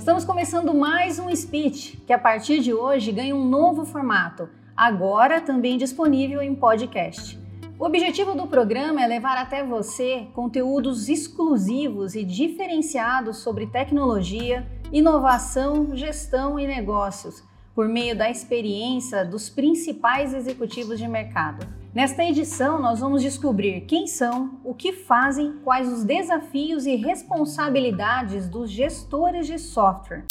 Estamos começando mais um speech, que a partir de hoje ganha um novo formato, agora também disponível em podcast. O objetivo do programa é levar até você conteúdos exclusivos e diferenciados sobre tecnologia, inovação, gestão e negócios, por meio da experiência dos principais executivos de mercado. Nesta edição, nós vamos descobrir quem são, o que fazem, quais os desafios e responsabilidades dos gestores de software.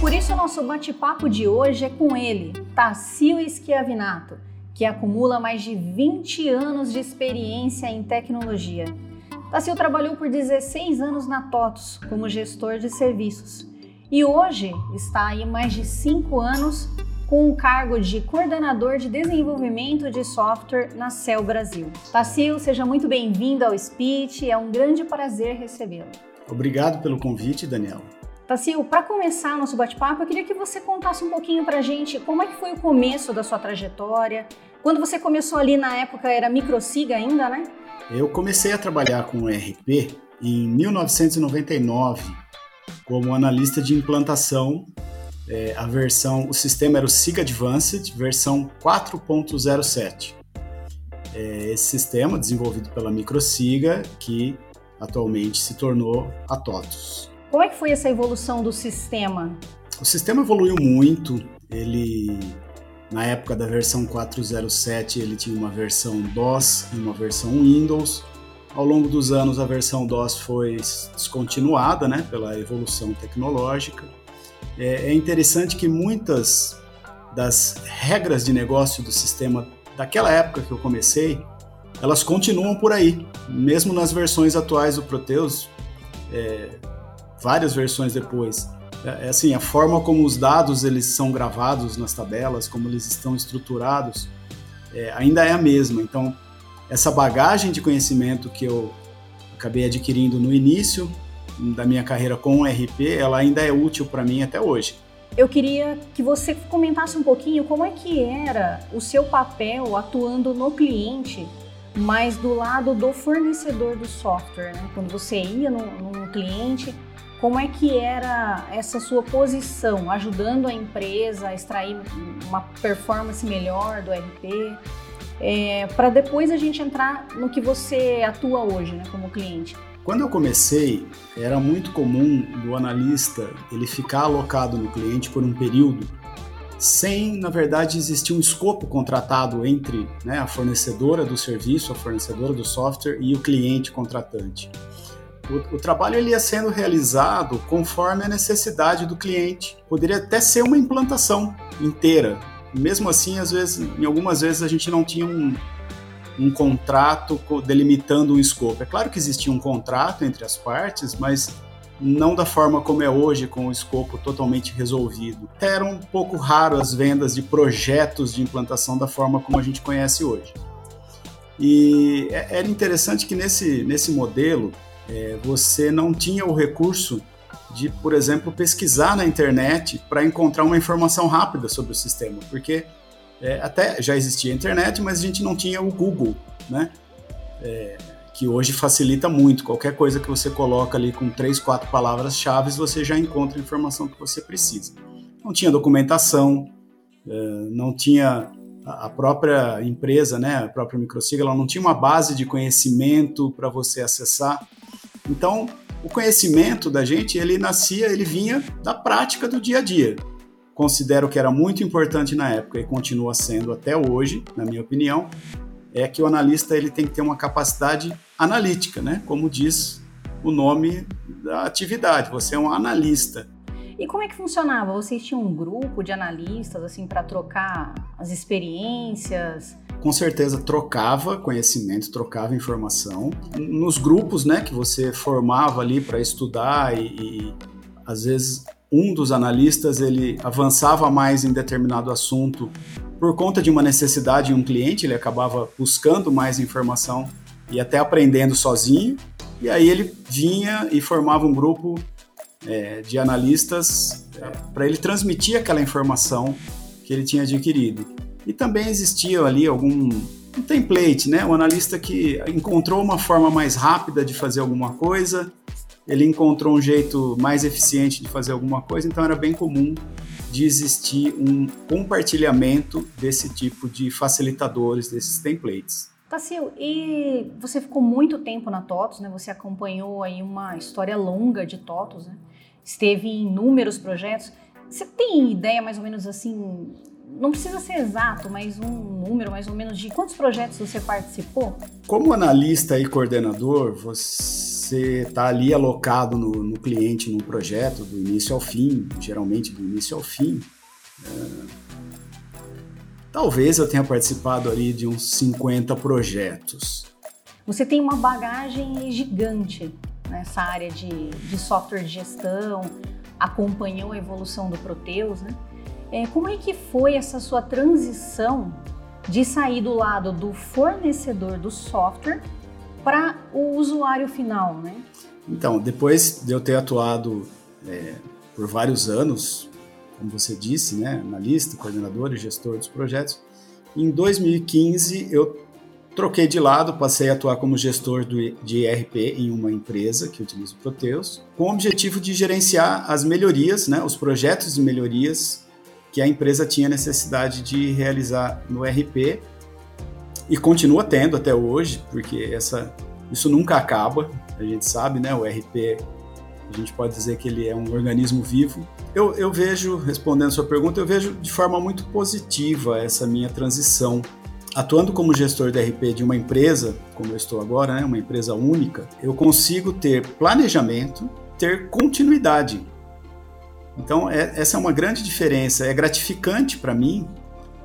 Por isso, o nosso bate-papo de hoje é com ele, Tassio Schiavinato, que acumula mais de 20 anos de experiência em tecnologia. Tassio trabalhou por 16 anos na TOTOS como gestor de serviços e hoje está aí mais de 5 anos com o cargo de coordenador de desenvolvimento de software na Cell Brasil. Tassio, seja muito bem-vindo ao Speech, é um grande prazer recebê-lo. Obrigado pelo convite, Daniel. Tassio, para começar nosso bate-papo, eu queria que você contasse um pouquinho para a gente como é que foi o começo da sua trajetória. Quando você começou ali na época era microsiga ainda, né? Eu comecei a trabalhar com ERP em 1999 como analista de implantação. É, a versão, o sistema era o SIG Advanced, versão 4.07. É, esse sistema desenvolvido pela Microsiga, que atualmente se tornou a TOTUS. Como é que foi essa evolução do sistema? O sistema evoluiu muito. Ele, na época da versão 4.07, ele tinha uma versão DOS e uma versão Windows. Ao longo dos anos, a versão DOS foi descontinuada, né, pela evolução tecnológica. É, é interessante que muitas das regras de negócio do sistema daquela época que eu comecei, elas continuam por aí, mesmo nas versões atuais do Proteus. É, várias versões depois. É, é, assim, a forma como os dados eles são gravados nas tabelas, como eles estão estruturados, é, ainda é a mesma. Então, essa bagagem de conhecimento que eu acabei adquirindo no início da minha carreira com o RP, ela ainda é útil para mim até hoje. Eu queria que você comentasse um pouquinho como é que era o seu papel atuando no cliente, mas do lado do fornecedor do software, né? Quando você ia num, cliente, como é que era essa sua posição, ajudando a empresa a extrair uma performance melhor do RP, é, para depois a gente entrar no que você atua hoje, né, como cliente? Quando eu comecei, era muito comum do analista ele ficar alocado no cliente por um período sem, na verdade, existir um escopo contratado entre né, a fornecedora do serviço, a fornecedora do software e o cliente contratante. O, o, trabalho ele ia sendo realizado conforme a necessidade do cliente. Poderia até ser uma implantação inteira. Mesmo assim, às vezes, em algumas vezes a gente não tinha um, um contrato delimitando um escopo. É claro que existia um contrato entre as partes, mas não da forma como é hoje, com o escopo totalmente resolvido. Era um pouco raro as vendas de projetos de implantação da forma como a gente conhece hoje. E é, era interessante que nesse, nesse modelo é, você não tinha o recurso de, por exemplo, pesquisar na internet para encontrar uma informação rápida sobre o sistema, porque é, até já existia a internet, mas a gente não tinha o Google, né? É, que hoje facilita muito. Qualquer coisa que você coloca ali com três, quatro palavras-chave, você já encontra a informação que você precisa. Não tinha documentação, é, não tinha a própria empresa, né, a própria microsiga, ela não tinha uma base de conhecimento para você acessar. Então, o conhecimento da gente, ele nascia, ele vinha da prática do dia a dia. Considero que era muito importante na época e continua sendo até hoje, na minha opinião, é que o analista ele tem que ter uma capacidade analítica, né? Como diz o nome da atividade, você é um analista. E como é que funcionava? Vocês tinham um grupo de analistas assim para trocar as experiências? Com certeza trocava conhecimento, trocava informação. Nos grupos, né, que você formava ali para estudar e, e às vezes um dos analistas ele avançava mais em determinado assunto por conta de uma necessidade de um cliente, ele acabava buscando mais informação e até aprendendo sozinho. E aí ele vinha e formava um grupo é, de analistas é, para ele transmitir aquela informação que ele tinha adquirido. E também existia ali algum, um template, né? O analista que encontrou uma forma mais rápida de fazer alguma coisa, ele encontrou um jeito mais eficiente de fazer alguma coisa, então era bem comum de existir um compartilhamento desse tipo de facilitadores, desses templates. Tassil, e você ficou muito tempo na TOTOS, né? Você acompanhou aí uma história longa de TOTOS, né? Esteve em inúmeros projetos. Você tem ideia mais ou menos assim não precisa ser exato, mas um número mais ou menos de quantos projetos você participou? Como analista e coordenador, você está ali alocado no, no, cliente, num projeto, do início ao fim, geralmente do início ao fim. É, talvez eu tenha participado ali de uns 50 projetos. Você tem uma bagagem gigante nessa área de, de software de gestão, acompanhou a evolução do Proteus, né? É, como é que foi essa sua transição de sair do lado do fornecedor do software para o usuário final, né? Então, depois de eu ter atuado é, por vários anos, como você disse, né, analista, coordenador e gestor dos projetos, em 2015 eu troquei de lado, passei a atuar como gestor do, de ERP em uma empresa que utiliza o Proteus, com o objetivo de gerenciar as melhorias, né, os projetos de melhorias que a empresa tinha necessidade de realizar no RP e continua tendo até hoje, porque essa, isso nunca acaba, a gente sabe, né? O RP, a gente pode dizer que ele é um organismo vivo. Eu, eu vejo, respondendo sua pergunta, eu vejo de forma muito positiva essa minha transição. Atuando como gestor de RP de uma empresa, como eu estou agora, né, uma empresa única, eu consigo ter planejamento, ter continuidade então, é, essa é uma grande diferença. É gratificante para mim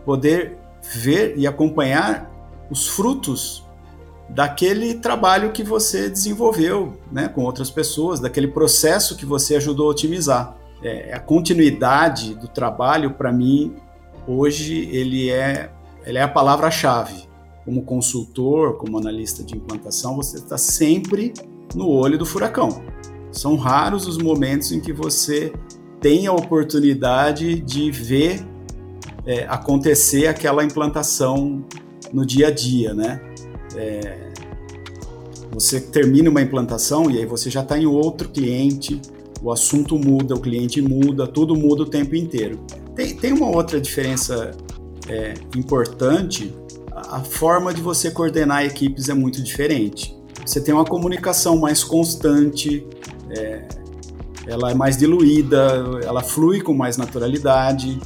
poder ver e acompanhar os frutos daquele trabalho que você desenvolveu né, com outras pessoas, daquele processo que você ajudou a otimizar. É, a continuidade do trabalho, para mim, hoje, ele é, ele é a palavra-chave. Como consultor, como analista de implantação, você está sempre no olho do furacão. São raros os momentos em que você tem a oportunidade de ver é, acontecer aquela implantação no dia a dia, né? É, você termina uma implantação e aí você já está em outro cliente, o assunto muda, o cliente muda, tudo muda o tempo inteiro. Tem, tem uma outra diferença é, importante, a, forma de você coordenar equipes é muito diferente. Você tem uma comunicação mais constante, é, ela é mais diluída, ela flui com mais naturalidade,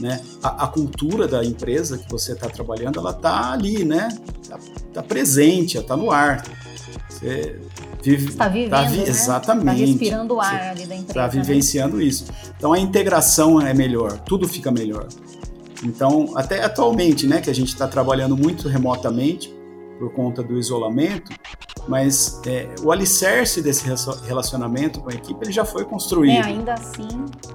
né? A, a cultura da empresa que você está trabalhando, ela está ali, né? Está tá presente, ela está no ar. Você vive, está vivendo, tá vi, né? Exatamente. Está respirando o ar ali da empresa. Está vivenciando né? isso. Então a integração é melhor, tudo fica melhor. Então, até atualmente, né, que a gente está trabalhando muito remotamente por conta do isolamento, mas é, o alicerce desse relacionamento com a equipe ele já foi construído. É, ainda assim.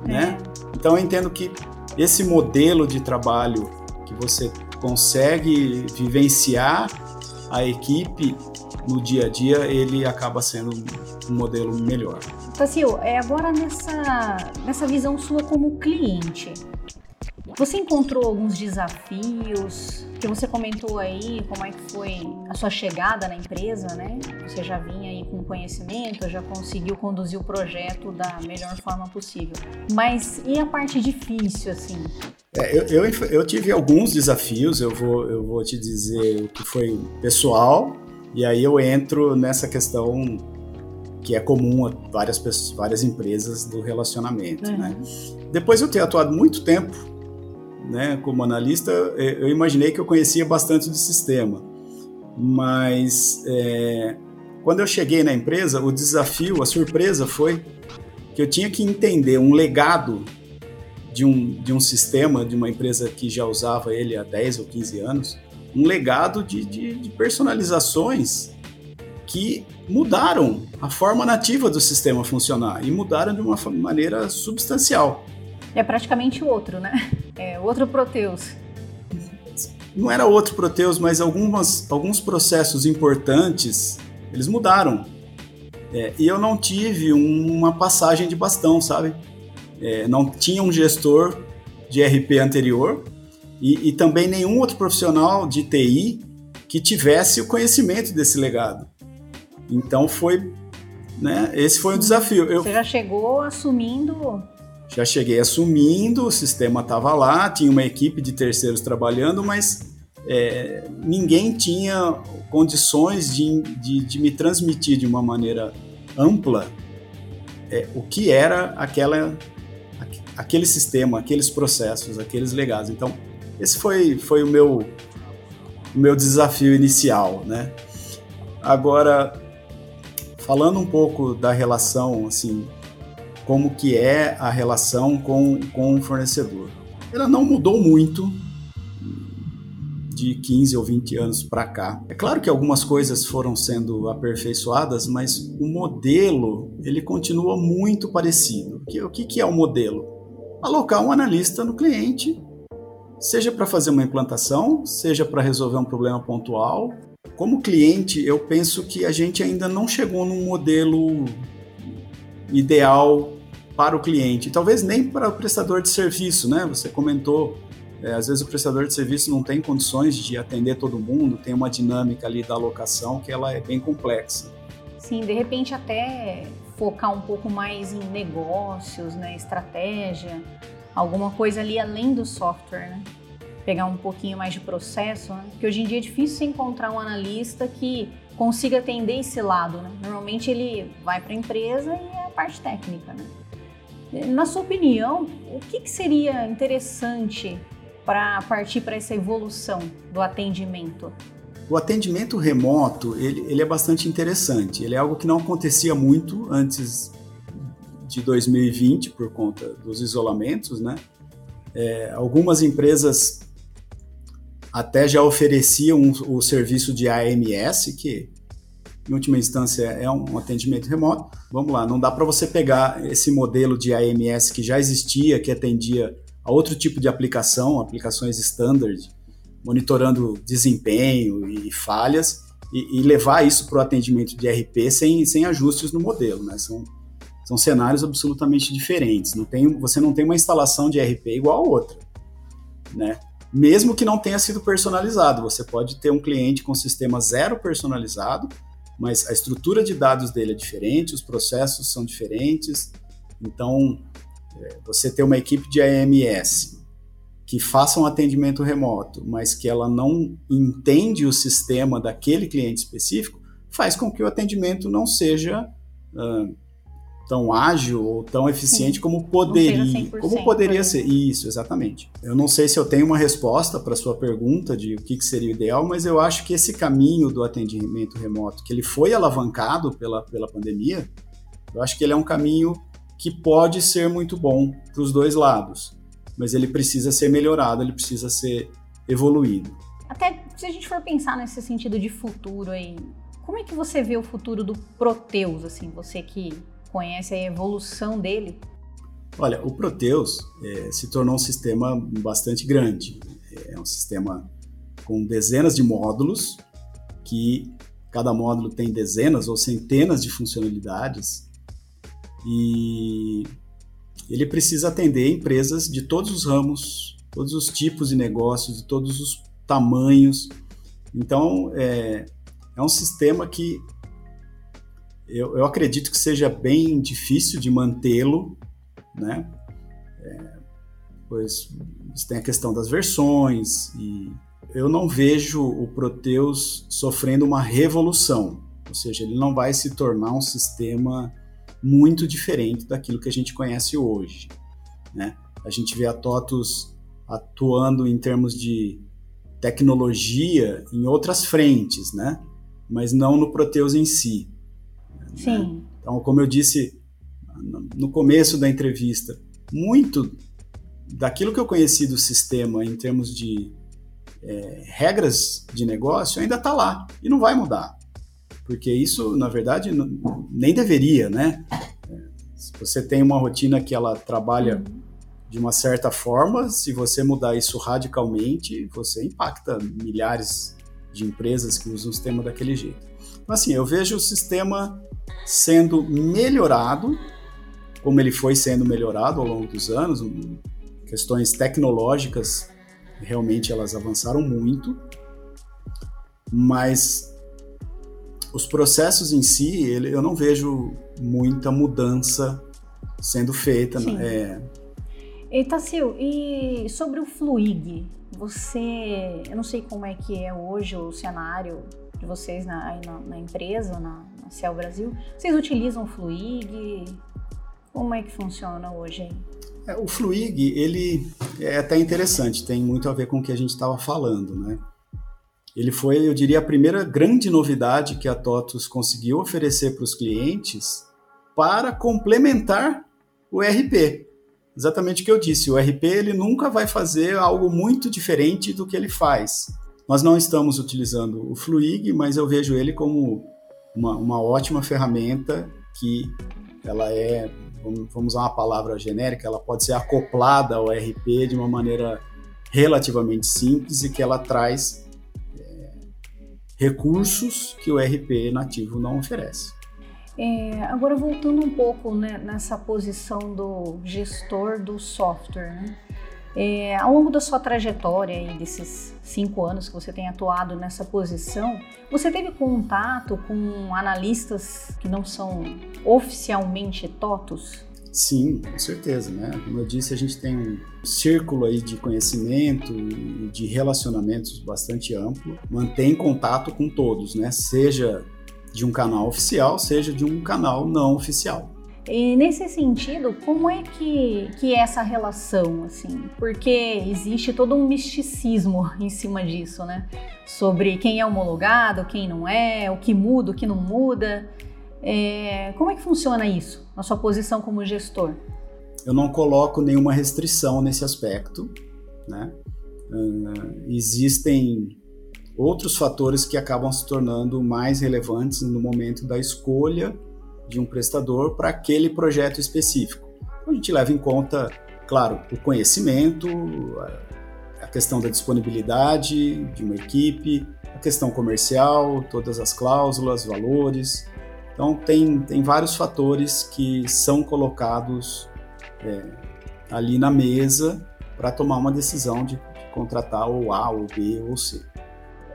Né? É. Então eu entendo que esse modelo de trabalho que você consegue vivenciar a equipe no dia a dia, ele acaba sendo um modelo melhor. Tassil, é agora nessa, nessa visão sua como cliente, você encontrou alguns desafios que você comentou aí, como é que foi a sua chegada na empresa, né? Você já vinha aí com conhecimento, já conseguiu conduzir o projeto da melhor forma possível. Mas e a parte difícil, assim? É, eu, eu, eu, tive alguns desafios, eu vou, eu vou te dizer o que foi pessoal, e aí eu entro nessa questão que é comum a várias, pessoas, várias empresas do relacionamento, uhum. né? Depois de eu ter atuado muito tempo né, como analista, é, eu imaginei que eu conhecia bastante do sistema. Mas é, quando eu cheguei na empresa, o desafio, a surpresa foi que eu tinha que entender um legado de um, de um sistema, de uma empresa que já usava ele há 10 ou 15 anos, um legado de, de, de personalizações que mudaram a forma nativa do sistema funcionar e mudaram de uma maneira substancial. É praticamente outro, né? É outro Proteus. Não era outro Proteus, mas algumas, alguns processos importantes eles mudaram. É, e eu não tive uma passagem de bastão, sabe? É, não tinha um gestor de RP anterior e, e, também nenhum outro profissional de TI que tivesse o conhecimento desse legado. Então foi, né? Esse foi o desafio. Eu, Você já chegou assumindo? Já cheguei assumindo, o sistema estava lá, tinha uma equipe de terceiros trabalhando, mas é, ninguém tinha condições de, de, de, me transmitir de uma maneira ampla é, o que era aquela, aquele sistema, aqueles processos, aqueles legados. Então, esse foi, foi o, meu, o meu desafio inicial, né? Agora, falando um pouco da relação, assim, como que é a relação com, com o fornecedor. Ela não mudou muito de 15 ou 20 anos para cá. É claro que algumas coisas foram sendo aperfeiçoadas, mas o modelo ele continua muito parecido. O que, que é o modelo? Alocar um analista no cliente, seja para fazer uma implantação, seja para resolver um problema pontual. Como cliente, eu penso que a gente ainda não chegou num modelo ideal para o cliente, talvez nem para o prestador de serviço, né? Você comentou é, às vezes o prestador de serviço não tem condições de atender todo mundo, tem uma dinâmica ali da alocação que ela é bem complexa. Sim, de repente até focar um pouco mais em negócios, né, estratégia, alguma coisa ali além do software, né? Pegar um pouquinho mais de processo, né? Porque hoje em dia é difícil encontrar um analista que consiga atender esse lado, né? Normalmente ele vai para a empresa e é a parte técnica, né? Na sua opinião, o que, que seria interessante para partir para essa evolução do atendimento? O atendimento remoto ele, ele é bastante interessante. Ele é algo que não acontecia muito antes de 2020 por conta dos isolamentos, né? É, algumas empresas até já ofereciam o serviço de AMS, que em última instância é um atendimento remoto. Vamos lá, não dá para você pegar esse modelo de AMS que já existia, que atendia a outro tipo de aplicação, aplicações standard, monitorando desempenho e falhas, e, e levar isso para o atendimento de RP sem, sem ajustes no modelo. Né? São, são cenários absolutamente diferentes. Não tem, você não tem uma instalação de RP igual a outra. Né? Mesmo que não tenha sido personalizado, você pode ter um cliente com sistema zero personalizado, mas a estrutura de dados dele é diferente, os processos são diferentes. Então, você ter uma equipe de AMS que faça um atendimento remoto, mas que ela não entende o sistema daquele cliente específico, faz com que o atendimento não seja uh, tão ágil ou tão eficiente Sim. como poderia, como poderia ser. Isso, exatamente. Eu não sei se eu tenho uma resposta para sua pergunta de o que, que seria o ideal, mas eu acho que esse caminho do atendimento remoto, que ele foi alavancado pela, pela pandemia, eu acho que ele é um caminho que pode ser muito bom para os dois lados, mas ele precisa ser melhorado, ele precisa ser evoluído. Até se a gente for pensar nesse sentido de futuro aí, como é que você vê o futuro do Proteus, assim, você que conhece a evolução dele? Olha, o Proteus é, se tornou um sistema bastante grande. É um sistema com dezenas de módulos, que cada módulo tem dezenas ou centenas de funcionalidades e ele precisa atender empresas de todos os ramos, todos os tipos de negócios, de todos os tamanhos. Então, é, é um sistema que eu, eu, acredito que seja bem difícil de mantê-lo, né? É, pois tem a questão das versões e eu não vejo o Proteus sofrendo uma revolução, ou seja, ele não vai se tornar um sistema muito diferente daquilo que a gente conhece hoje. Né? A gente vê a TOTUS atuando em termos de tecnologia em outras frentes, né? mas não no Proteus em si. Né? Sim. Né? Então, como eu disse no começo da entrevista, muito daquilo que eu conheci do sistema em termos de é, regras de negócio ainda está lá e não vai mudar porque isso, na verdade, nem deveria, né? Se você tem uma rotina que ela trabalha de uma certa forma, se você mudar isso radicalmente, você impacta milhares de empresas que usam o sistema daquele jeito. Então, assim, eu vejo o sistema sendo melhorado, como ele foi sendo melhorado ao longo dos anos, questões tecnológicas realmente elas avançaram muito, mas os processos em si, ele, eu não vejo muita mudança sendo feita. Sim. É... E Tassil, e sobre o Fluig, você, eu não sei como é que é hoje o cenário de vocês na, na, na empresa, na, na Cell Brasil. Vocês utilizam o Fluig? Como é que funciona hoje? É, o Fluig, ele é até interessante, tem muito a ver com o que a gente estava falando, né? Ele foi, eu diria, a primeira grande novidade que a TOTUS conseguiu oferecer para os clientes para complementar o RP. Exatamente o que eu disse, o RP ele nunca vai fazer algo muito diferente do que ele faz. Nós não estamos utilizando o Fluig, mas eu vejo ele como uma, uma ótima ferramenta que ela é, vamos usar uma palavra genérica, ela pode ser acoplada ao RP de uma maneira relativamente simples e que ela traz é, recursos que o RP nativo não oferece. É, agora voltando um pouco né, nessa posição do gestor do software, né? É, ao longo da sua trajetória e desses cinco anos que você tem atuado nessa posição, você teve contato com analistas que não são oficialmente TOTOS? Sim, com certeza, né? Como eu disse, a gente tem um círculo aí de conhecimento e de relacionamentos bastante amplo, mantém contato com todos, né? Seja de um canal oficial, seja de um canal não oficial. E nesse sentido, como é que, que é essa relação, assim? Porque existe todo um misticismo em cima disso, né? Sobre quem é homologado, quem não é, o que muda, o que não muda. É, como é que funciona isso, na sua posição como gestor? Eu não coloco nenhuma restrição nesse aspecto, né? Uh, existem outros fatores que acabam se tornando mais relevantes no momento da escolha de um prestador para aquele projeto específico. A gente leva em conta, claro, o conhecimento, a questão da disponibilidade de uma equipe, a questão comercial, todas as cláusulas, valores. Então, tem, tem vários fatores que são colocados é, ali na mesa para tomar uma decisão de contratar o A, ou B ou C.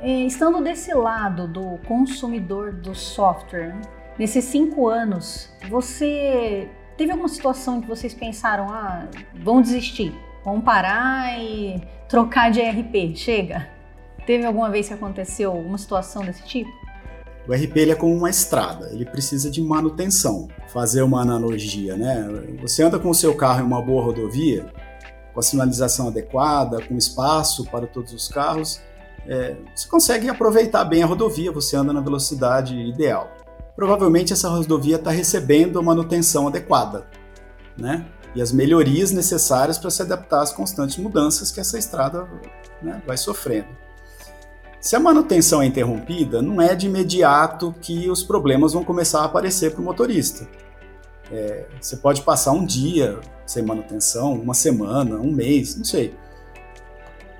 É, estando desse lado do consumidor do software? Nesses cinco anos, você teve alguma situação em que vocês pensaram, ah, vão desistir, vão parar e trocar de ERP, chega? Teve alguma vez que aconteceu uma situação desse tipo? O RP ele é como uma estrada, ele precisa de manutenção. Fazer uma analogia, né? Você anda com o seu carro em uma boa rodovia, com a sinalização adequada, com espaço para todos os carros, é, você consegue aproveitar bem a rodovia, você anda na velocidade ideal. Provavelmente essa rodovia está recebendo a manutenção adequada, né? E as melhorias necessárias para se adaptar às constantes mudanças que essa estrada né, vai sofrendo. Se a manutenção é interrompida, não é de imediato que os problemas vão começar a aparecer para o motorista. É, você pode passar um dia sem manutenção, uma semana, um mês, não sei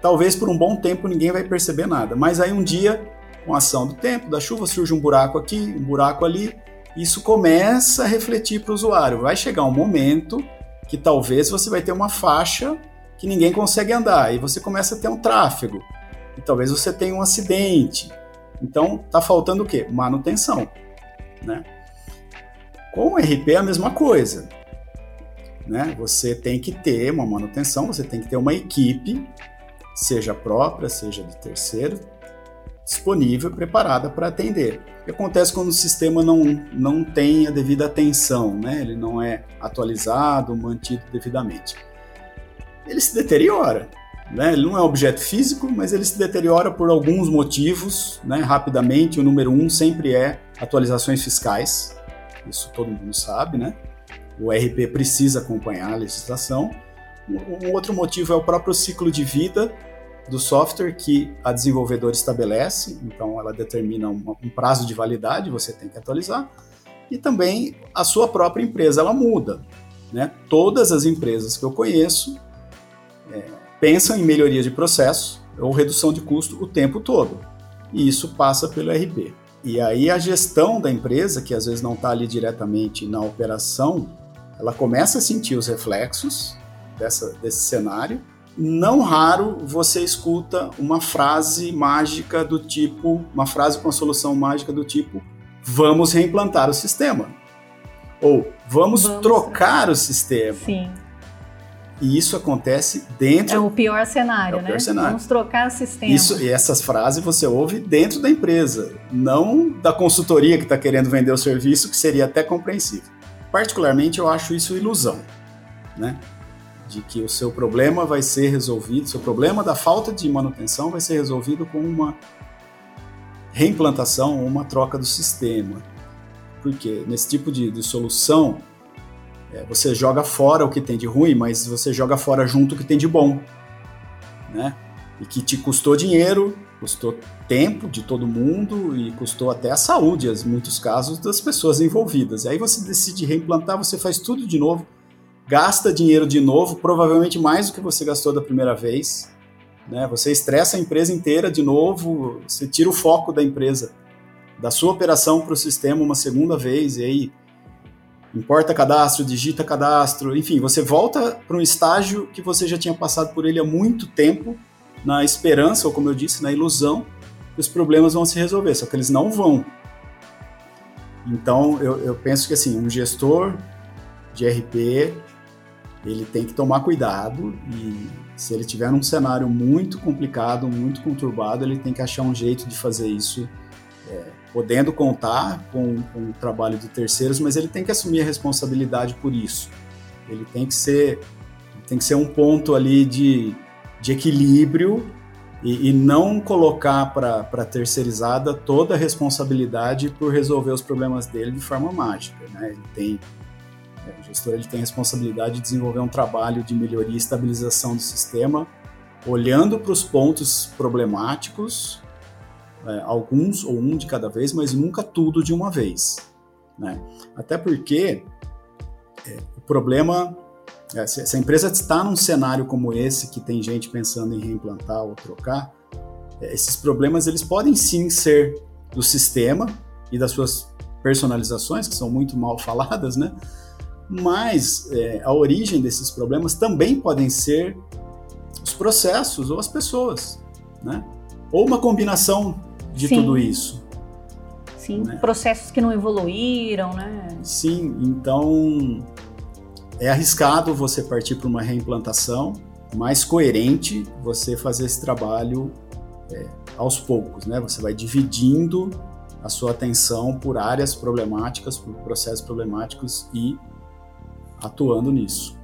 talvez por um bom tempo ninguém vai perceber nada. Mas aí um dia, com a ação do tempo, da chuva, surge um buraco aqui, um buraco ali, isso começa a refletir para o usuário. Vai chegar um momento que talvez você vai ter uma faixa que ninguém consegue andar e você começa a ter um tráfego. E talvez você tenha um acidente. Então, tá faltando o quê? Manutenção, né? Com o RP é a mesma coisa. Né? Você tem que ter uma manutenção, você tem que ter uma equipe seja própria, seja de terceiro, disponível, preparada para atender. O que acontece quando o sistema não, não tem a devida atenção, né? ele não é atualizado, mantido devidamente? Ele se deteriora. Né? Ele não é objeto físico, mas ele se deteriora por alguns motivos, né? rapidamente. O número um sempre é atualizações fiscais, isso todo mundo sabe, né? O RP precisa acompanhar a legislação. Um outro motivo é o próprio ciclo de vida do software que a desenvolvedora estabelece, então ela determina um, um prazo de validade, você tem que atualizar, e também a sua própria empresa ela muda. Né? Todas as empresas que eu conheço é, pensam em melhoria de processo ou redução de custo o tempo todo, e isso passa pelo RP. E aí a gestão da empresa, que às vezes não está ali diretamente na operação, ela começa a sentir os reflexos dessa, desse cenário não raro você escuta uma frase mágica do tipo, uma frase com a solução mágica do tipo, vamos reimplantar o sistema. Ou vamos, vamos trocar o sistema. Sim. E isso acontece dentro. É o pior cenário, é o pior né? Cenário. Vamos trocar o sistema. Isso, e essas frases você ouve dentro da empresa, não da consultoria que está querendo vender o serviço, que seria até compreensível. Particularmente, eu acho isso ilusão, né? De que o seu problema vai ser resolvido, seu problema da falta de manutenção vai ser resolvido com uma reimplantação ou uma troca do sistema. Porque nesse tipo de, de solução, é, você joga fora o que tem de ruim, mas você joga fora junto o que tem de bom, né? E que te custou dinheiro, custou tempo de todo mundo e custou até a saúde, em muitos casos, das pessoas envolvidas. Aí você decide reimplantar, você faz tudo de novo, gasta dinheiro de novo, provavelmente mais do que você gastou da primeira vez. Né? Você estressa a empresa inteira de novo, você tira o foco da empresa, da sua operação para o sistema uma segunda vez, e aí importa cadastro, digita cadastro, enfim, você volta para um estágio que você já tinha passado por ele há muito tempo, na esperança, ou como eu disse, na ilusão, que os problemas vão se resolver, só que eles não vão. Então, eu, eu penso que assim, um gestor de RP, ele tem que tomar cuidado e se ele tiver num cenário muito complicado, muito conturbado, ele tem que achar um jeito de fazer isso é, podendo contar com, com o trabalho de terceiros, mas ele tem que assumir a responsabilidade por isso. Ele tem que ser, tem que ser um ponto ali de, de equilíbrio e, e não colocar para terceirizada toda a responsabilidade por resolver os problemas dele de forma mágica. Né? Ele tem, o gestor ele tem a responsabilidade de desenvolver um trabalho de melhoria e estabilização do sistema, olhando para os pontos problemáticos é, alguns ou um de cada vez, mas nunca tudo de uma vez. Né? Até porque é, o problema, é, se, se, a empresa está num cenário como esse, que tem gente pensando em reimplantar ou trocar, é, esses problemas eles podem sim ser do sistema e das suas personalizações, que são muito mal faladas, né? Mas é, a origem desses problemas também podem ser os processos ou as pessoas, né? Ou uma combinação de Sim. tudo isso. Sim, né? processos que não evoluíram, né? Sim, então é arriscado você partir para uma reimplantação, mais coerente você fazer esse trabalho é, aos poucos, né? Você vai dividindo a sua atenção por áreas problemáticas, por processos problemáticos e atuando nisso.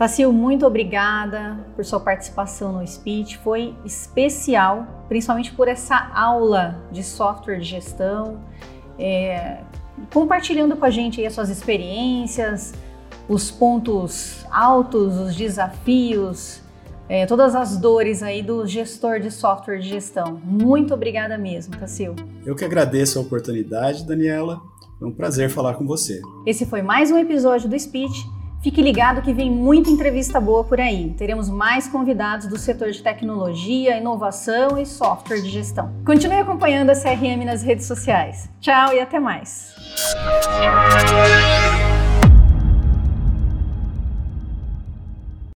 Tassil, muito obrigada por sua participação no Speech. Foi especial, principalmente por essa aula de software de gestão, é, compartilhando com a gente as suas experiências, os pontos altos, os desafios, é, todas as dores aí do gestor de software de gestão. Muito obrigada mesmo, Tassil. Eu que agradeço a oportunidade, Daniela. Foi um prazer falar com você. Esse foi mais um episódio do Speech. Fique ligado que vem muita entrevista boa por aí. Teremos mais convidados do setor de tecnologia, inovação e software de gestão. Continue acompanhando a CRM nas redes sociais. Tchau e até mais.